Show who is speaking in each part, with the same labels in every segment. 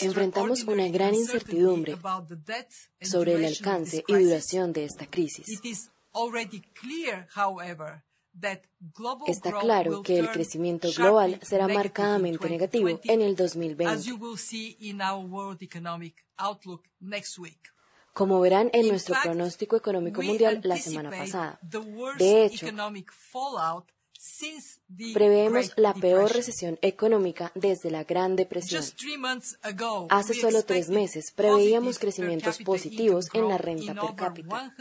Speaker 1: Enfrentamos una gran incertidumbre sobre el alcance y duración de esta crisis. Está claro que el crecimiento global será marcadamente negativo en el 2020. Como verán en nuestro pronóstico económico mundial la semana pasada. De hecho, Preveemos la peor recesión económica desde la Gran Depresión. Hace solo tres meses preveíamos crecimientos positivos en la renta per cápita.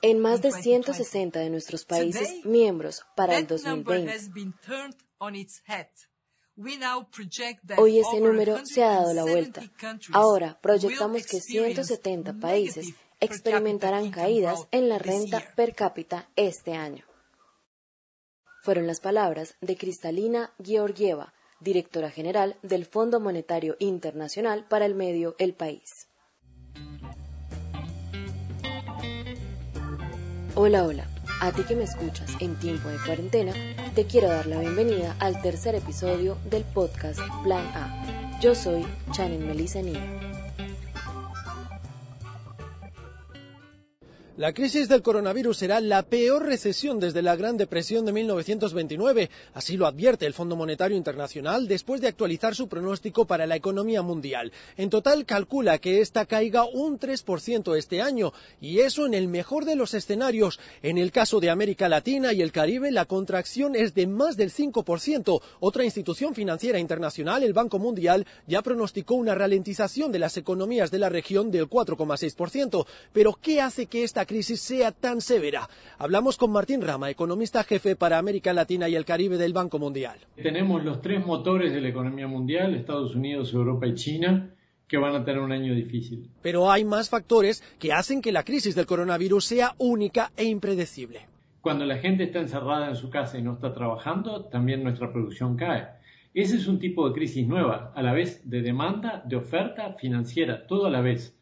Speaker 1: En más de 160 de nuestros países miembros para el 2020. Hoy ese número se ha dado la vuelta. Ahora proyectamos que 170 países experimentarán caídas en la renta per cápita este año. Fueron las palabras de Cristalina Georgieva, directora general del Fondo Monetario Internacional para el Medio El País. Hola, hola. A ti que me escuchas en tiempo de cuarentena, te quiero dar la bienvenida al tercer episodio del podcast Plan A. Yo soy Chanel Melissa
Speaker 2: La crisis del coronavirus será la peor recesión desde la Gran Depresión de 1929, así lo advierte el Fondo Monetario Internacional después de actualizar su pronóstico para la economía mundial. En total calcula que esta caiga un 3% este año, y eso en el mejor de los escenarios. En el caso de América Latina y el Caribe, la contracción es de más del 5%. Otra institución financiera internacional, el Banco Mundial, ya pronosticó una ralentización de las economías de la región del 4,6%. Pero ¿qué hace que esta crisis sea tan severa. Hablamos con Martín Rama, economista jefe para América Latina y el Caribe del Banco Mundial.
Speaker 3: Tenemos los tres motores de la economía mundial, Estados Unidos, Europa y China, que van a tener un año difícil.
Speaker 2: Pero hay más factores que hacen que la crisis del coronavirus sea única e impredecible.
Speaker 3: Cuando la gente está encerrada en su casa y no está trabajando, también nuestra producción cae. Ese es un tipo de crisis nueva, a la vez de demanda, de oferta financiera, todo a la vez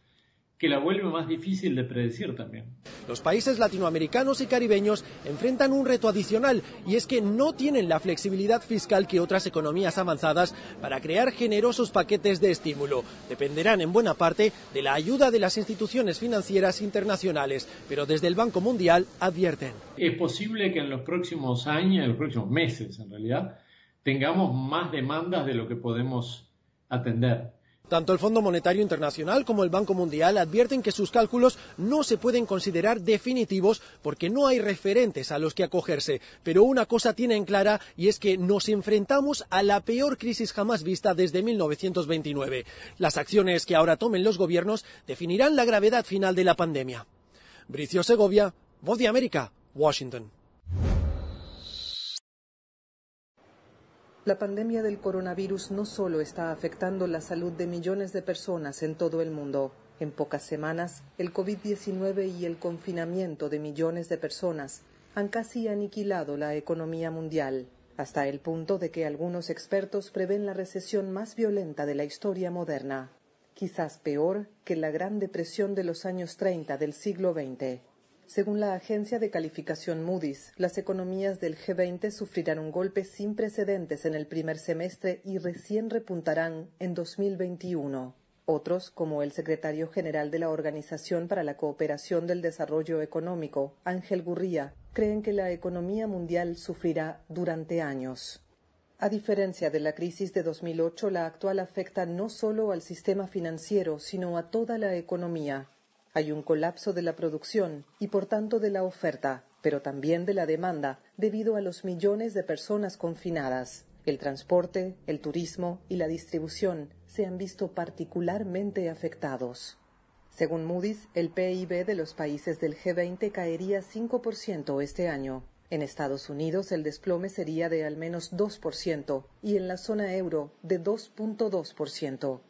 Speaker 3: que la vuelve más difícil de predecir también.
Speaker 2: Los países latinoamericanos y caribeños enfrentan un reto adicional y es que no tienen la flexibilidad fiscal que otras economías avanzadas para crear generosos paquetes de estímulo. Dependerán en buena parte de la ayuda de las instituciones financieras internacionales, pero desde el Banco Mundial advierten.
Speaker 3: Es posible que en los próximos años, en los próximos meses en realidad, tengamos más demandas de lo que podemos atender.
Speaker 2: Tanto el Fondo Monetario Internacional como el Banco Mundial advierten que sus cálculos no se pueden considerar definitivos porque no hay referentes a los que acogerse. Pero una cosa tienen clara y es que nos enfrentamos a la peor crisis jamás vista desde 1929. Las acciones que ahora tomen los gobiernos definirán la gravedad final de la pandemia. Bricio Segovia, Voz de América, Washington.
Speaker 4: La pandemia del coronavirus no solo está afectando la salud de millones de personas en todo el mundo. En pocas semanas, el COVID-19 y el confinamiento de millones de personas han casi aniquilado la economía mundial, hasta el punto de que algunos expertos prevén la recesión más violenta de la historia moderna, quizás peor que la Gran Depresión de los años 30 del siglo XX. Según la agencia de calificación Moody's, las economías del G20 sufrirán un golpe sin precedentes en el primer semestre y recién repuntarán en 2021. Otros, como el secretario general de la Organización para la Cooperación del Desarrollo Económico, Ángel Gurría, creen que la economía mundial sufrirá durante años. A diferencia de la crisis de 2008, la actual afecta no solo al sistema financiero, sino a toda la economía. Hay un colapso de la producción y por tanto de la oferta, pero también de la demanda, debido a los millones de personas confinadas. El transporte, el turismo y la distribución se han visto particularmente afectados. Según Moody's, el PIB de los países del G20 caería 5% este año. En Estados Unidos el desplome sería de al menos 2% y en la zona euro de 2.2%.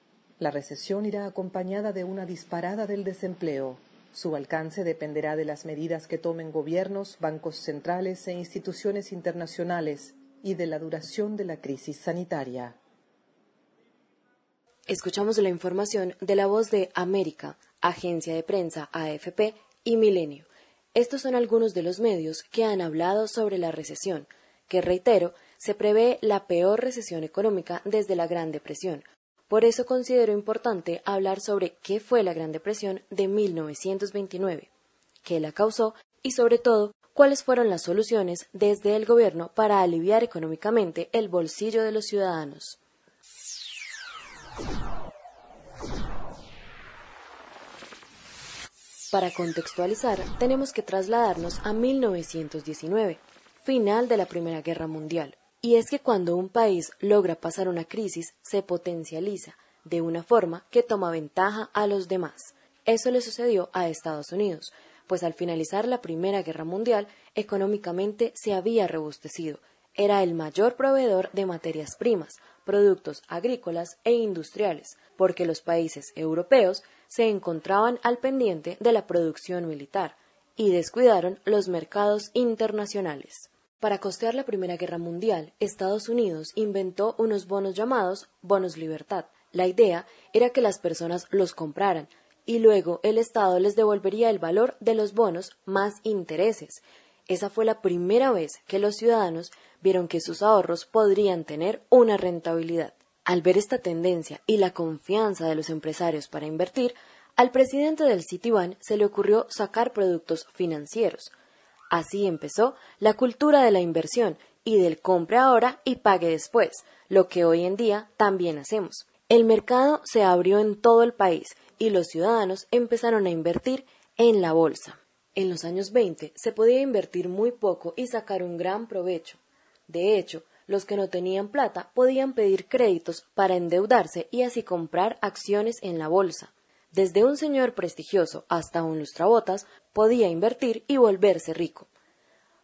Speaker 4: La recesión irá acompañada de una disparada del desempleo. Su alcance dependerá de las medidas que tomen gobiernos, bancos centrales e instituciones internacionales y de la duración de la crisis sanitaria.
Speaker 1: Escuchamos la información de la voz de América, agencia de prensa AFP y Milenio. Estos son algunos de los medios que han hablado sobre la recesión, que reitero, se prevé la peor recesión económica desde la Gran Depresión. Por eso considero importante hablar sobre qué fue la Gran Depresión de 1929, qué la causó y sobre todo cuáles fueron las soluciones desde el gobierno para aliviar económicamente el bolsillo de los ciudadanos. Para contextualizar, tenemos que trasladarnos a 1919, final de la Primera Guerra Mundial. Y es que cuando un país logra pasar una crisis, se potencializa de una forma que toma ventaja a los demás. Eso le sucedió a Estados Unidos, pues al finalizar la Primera Guerra Mundial, económicamente se había robustecido. Era el mayor proveedor de materias primas, productos agrícolas e industriales, porque los países europeos se encontraban al pendiente de la producción militar y descuidaron los mercados internacionales. Para costear la Primera Guerra Mundial, Estados Unidos inventó unos bonos llamados bonos libertad. La idea era que las personas los compraran y luego el Estado les devolvería el valor de los bonos más intereses. Esa fue la primera vez que los ciudadanos vieron que sus ahorros podrían tener una rentabilidad. Al ver esta tendencia y la confianza de los empresarios para invertir, al presidente del Citibank se le ocurrió sacar productos financieros. Así empezó la cultura de la inversión y del compre ahora y pague después, lo que hoy en día también hacemos. El mercado se abrió en todo el país y los ciudadanos empezaron a invertir en la bolsa. En los años 20 se podía invertir muy poco y sacar un gran provecho. De hecho, los que no tenían plata podían pedir créditos para endeudarse y así comprar acciones en la bolsa. Desde un señor prestigioso hasta un lustrabotas podía invertir y volverse rico.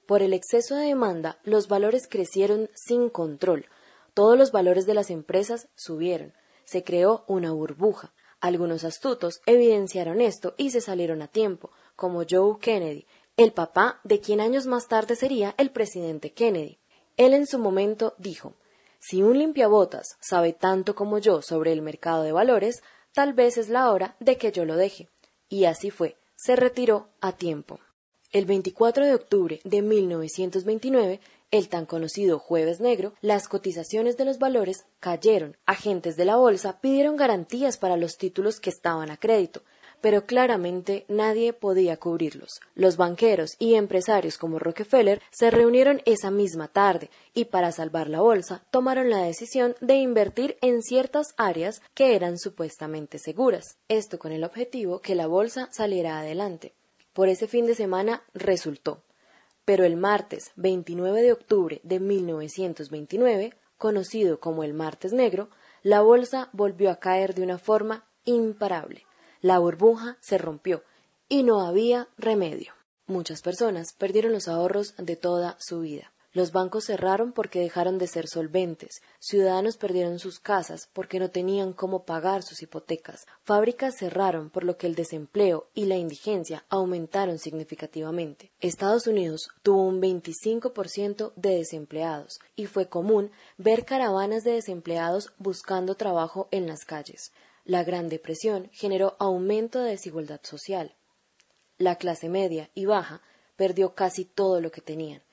Speaker 1: Por el exceso de demanda, los valores crecieron sin control. Todos los valores de las empresas subieron. Se creó una burbuja. Algunos astutos evidenciaron esto y se salieron a tiempo, como Joe Kennedy, el papá de quien años más tarde sería el presidente Kennedy. Él en su momento dijo Si un limpiabotas sabe tanto como yo sobre el mercado de valores, tal vez es la hora de que yo lo deje. Y así fue, se retiró a tiempo. El 24 de octubre de 1929, el tan conocido Jueves Negro, las cotizaciones de los valores cayeron. Agentes de la bolsa pidieron garantías para los títulos que estaban a crédito, pero claramente nadie podía cubrirlos. Los banqueros y empresarios como Rockefeller se reunieron esa misma tarde y para salvar la bolsa tomaron la decisión de invertir en ciertas áreas que eran supuestamente seguras, esto con el objetivo que la bolsa saliera adelante. Por ese fin de semana resultó. Pero el martes 29 de octubre de 1929, conocido como el martes negro, la bolsa volvió a caer de una forma imparable. La burbuja se rompió y no había remedio. Muchas personas perdieron los ahorros de toda su vida. Los bancos cerraron porque dejaron de ser solventes, ciudadanos perdieron sus casas porque no tenían cómo pagar sus hipotecas, fábricas cerraron por lo que el desempleo y la indigencia aumentaron significativamente. Estados Unidos tuvo un 25% de desempleados y fue común ver caravanas de desempleados buscando trabajo en las calles. La Gran Depresión generó aumento de desigualdad social. La clase media y baja perdió casi todo lo que tenían.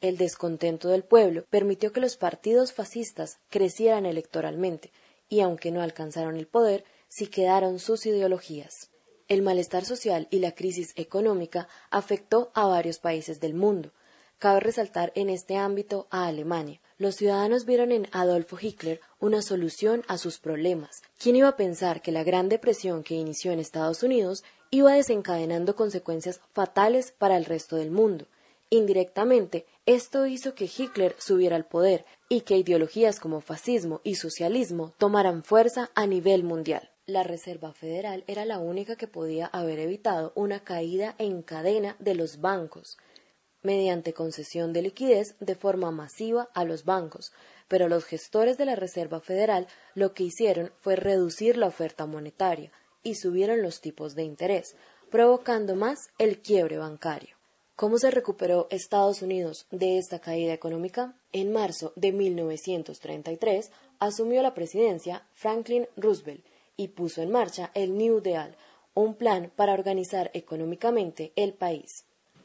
Speaker 1: El descontento del pueblo permitió que los partidos fascistas crecieran electoralmente y aunque no alcanzaron el poder, sí quedaron sus ideologías. El malestar social y la crisis económica afectó a varios países del mundo. Cabe resaltar en este ámbito a Alemania, los ciudadanos vieron en Adolfo Hitler una solución a sus problemas. ¿Quién iba a pensar que la Gran Depresión que inició en Estados Unidos iba desencadenando consecuencias fatales para el resto del mundo? Indirectamente, esto hizo que Hitler subiera al poder y que ideologías como fascismo y socialismo tomaran fuerza a nivel mundial. La Reserva Federal era la única que podía haber evitado una caída en cadena de los bancos mediante concesión de liquidez de forma masiva a los bancos, pero los gestores de la Reserva Federal lo que hicieron fue reducir la oferta monetaria y subieron los tipos de interés, provocando más el quiebre bancario. ¿Cómo se recuperó Estados Unidos de esta caída económica? En marzo de 1933 asumió la presidencia Franklin Roosevelt y puso en marcha el New Deal, un plan para organizar económicamente el país.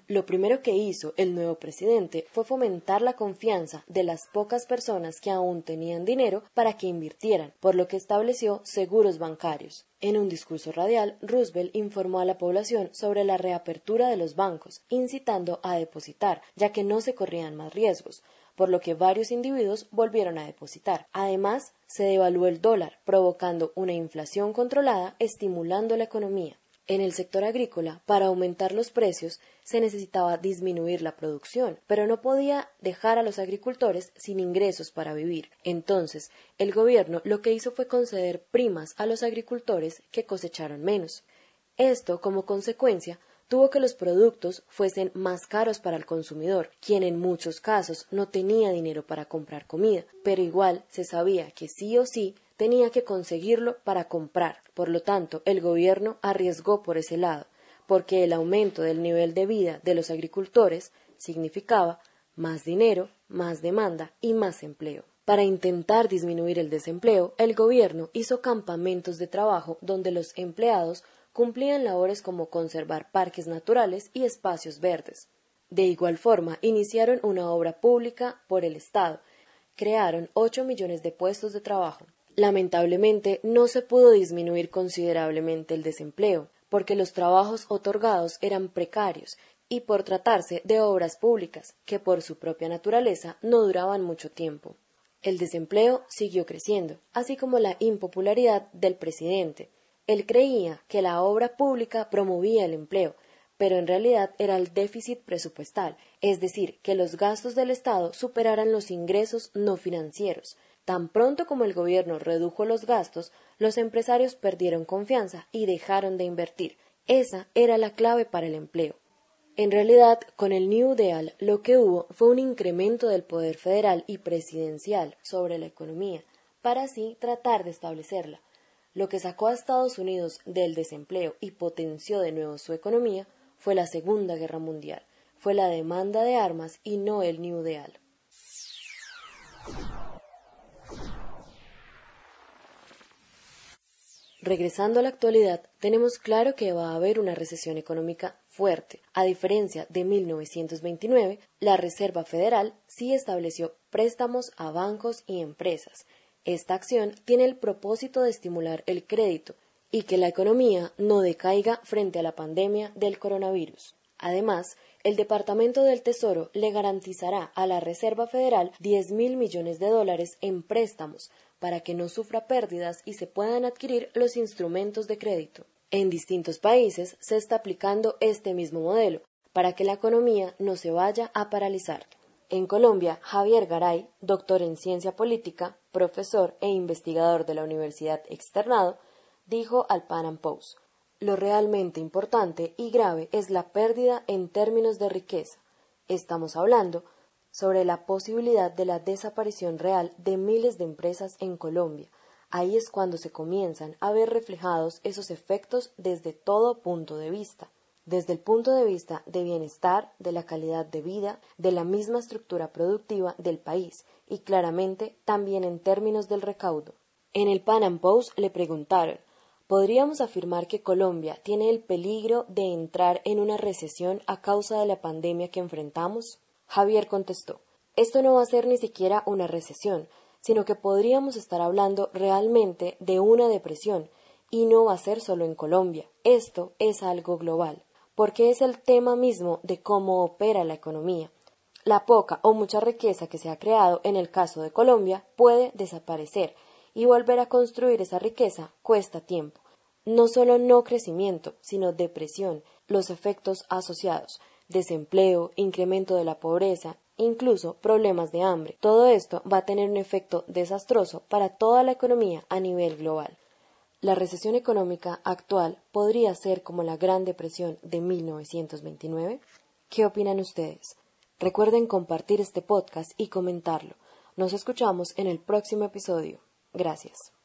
Speaker 1: Lo primero que hizo el nuevo presidente fue fomentar la confianza de las pocas personas que aún tenían dinero para que invirtieran, por lo que estableció seguros bancarios. En un discurso radial, Roosevelt informó a la población sobre la reapertura de los bancos, incitando a depositar, ya que no se corrían más riesgos, por lo que varios individuos volvieron a depositar. Además, se devaluó el dólar, provocando una inflación controlada, estimulando la economía. En el sector agrícola, para aumentar los precios, se necesitaba disminuir la producción, pero no podía dejar a los agricultores sin ingresos para vivir. Entonces, el gobierno lo que hizo fue conceder primas a los agricultores que cosecharon menos. Esto, como consecuencia, tuvo que los productos fuesen más caros para el consumidor, quien en muchos casos no tenía dinero para comprar comida, pero igual se sabía que sí o sí tenía que conseguirlo para comprar. Por lo tanto, el gobierno arriesgó por ese lado, porque el aumento del nivel de vida de los agricultores significaba más dinero, más demanda y más empleo. Para intentar disminuir el desempleo, el gobierno hizo campamentos de trabajo donde los empleados cumplían labores como conservar parques naturales y espacios verdes. De igual forma, iniciaron una obra pública por el Estado. Crearon ocho millones de puestos de trabajo. Lamentablemente, no se pudo disminuir considerablemente el desempleo, porque los trabajos otorgados eran precarios y por tratarse de obras públicas, que por su propia naturaleza no duraban mucho tiempo. El desempleo siguió creciendo, así como la impopularidad del presidente. Él creía que la obra pública promovía el empleo, pero en realidad era el déficit presupuestal, es decir, que los gastos del Estado superaran los ingresos no financieros, Tan pronto como el gobierno redujo los gastos, los empresarios perdieron confianza y dejaron de invertir. Esa era la clave para el empleo. En realidad, con el New Deal lo que hubo fue un incremento del poder federal y presidencial sobre la economía, para así tratar de establecerla. Lo que sacó a Estados Unidos del desempleo y potenció de nuevo su economía fue la Segunda Guerra Mundial, fue la demanda de armas y no el New Deal. Regresando a la actualidad, tenemos claro que va a haber una recesión económica fuerte. A diferencia de 1929, la Reserva Federal sí estableció préstamos a bancos y empresas. Esta acción tiene el propósito de estimular el crédito y que la economía no decaiga frente a la pandemia del coronavirus. Además, el Departamento del Tesoro le garantizará a la Reserva Federal 10 mil millones de dólares en préstamos para que no sufra pérdidas y se puedan adquirir los instrumentos de crédito. En distintos países se está aplicando este mismo modelo para que la economía no se vaya a paralizar. En Colombia, Javier Garay, doctor en ciencia política, profesor e investigador de la Universidad Externado, dijo al Pan Am Post Lo realmente importante y grave es la pérdida en términos de riqueza. Estamos hablando sobre la posibilidad de la desaparición real de miles de empresas en Colombia. Ahí es cuando se comienzan a ver reflejados esos efectos desde todo punto de vista, desde el punto de vista de bienestar, de la calidad de vida, de la misma estructura productiva del país y claramente también en términos del recaudo. En el Pan Am Post le preguntaron ¿Podríamos afirmar que Colombia tiene el peligro de entrar en una recesión a causa de la pandemia que enfrentamos? Javier contestó Esto no va a ser ni siquiera una recesión, sino que podríamos estar hablando realmente de una depresión, y no va a ser solo en Colombia. Esto es algo global, porque es el tema mismo de cómo opera la economía. La poca o mucha riqueza que se ha creado en el caso de Colombia puede desaparecer, y volver a construir esa riqueza cuesta tiempo. No solo no crecimiento, sino depresión, los efectos asociados, desempleo, incremento de la pobreza, incluso problemas de hambre. Todo esto va a tener un efecto desastroso para toda la economía a nivel global. La recesión económica actual podría ser como la Gran Depresión de 1929. ¿Qué opinan ustedes? Recuerden compartir este podcast y comentarlo. Nos escuchamos en el próximo episodio. Gracias.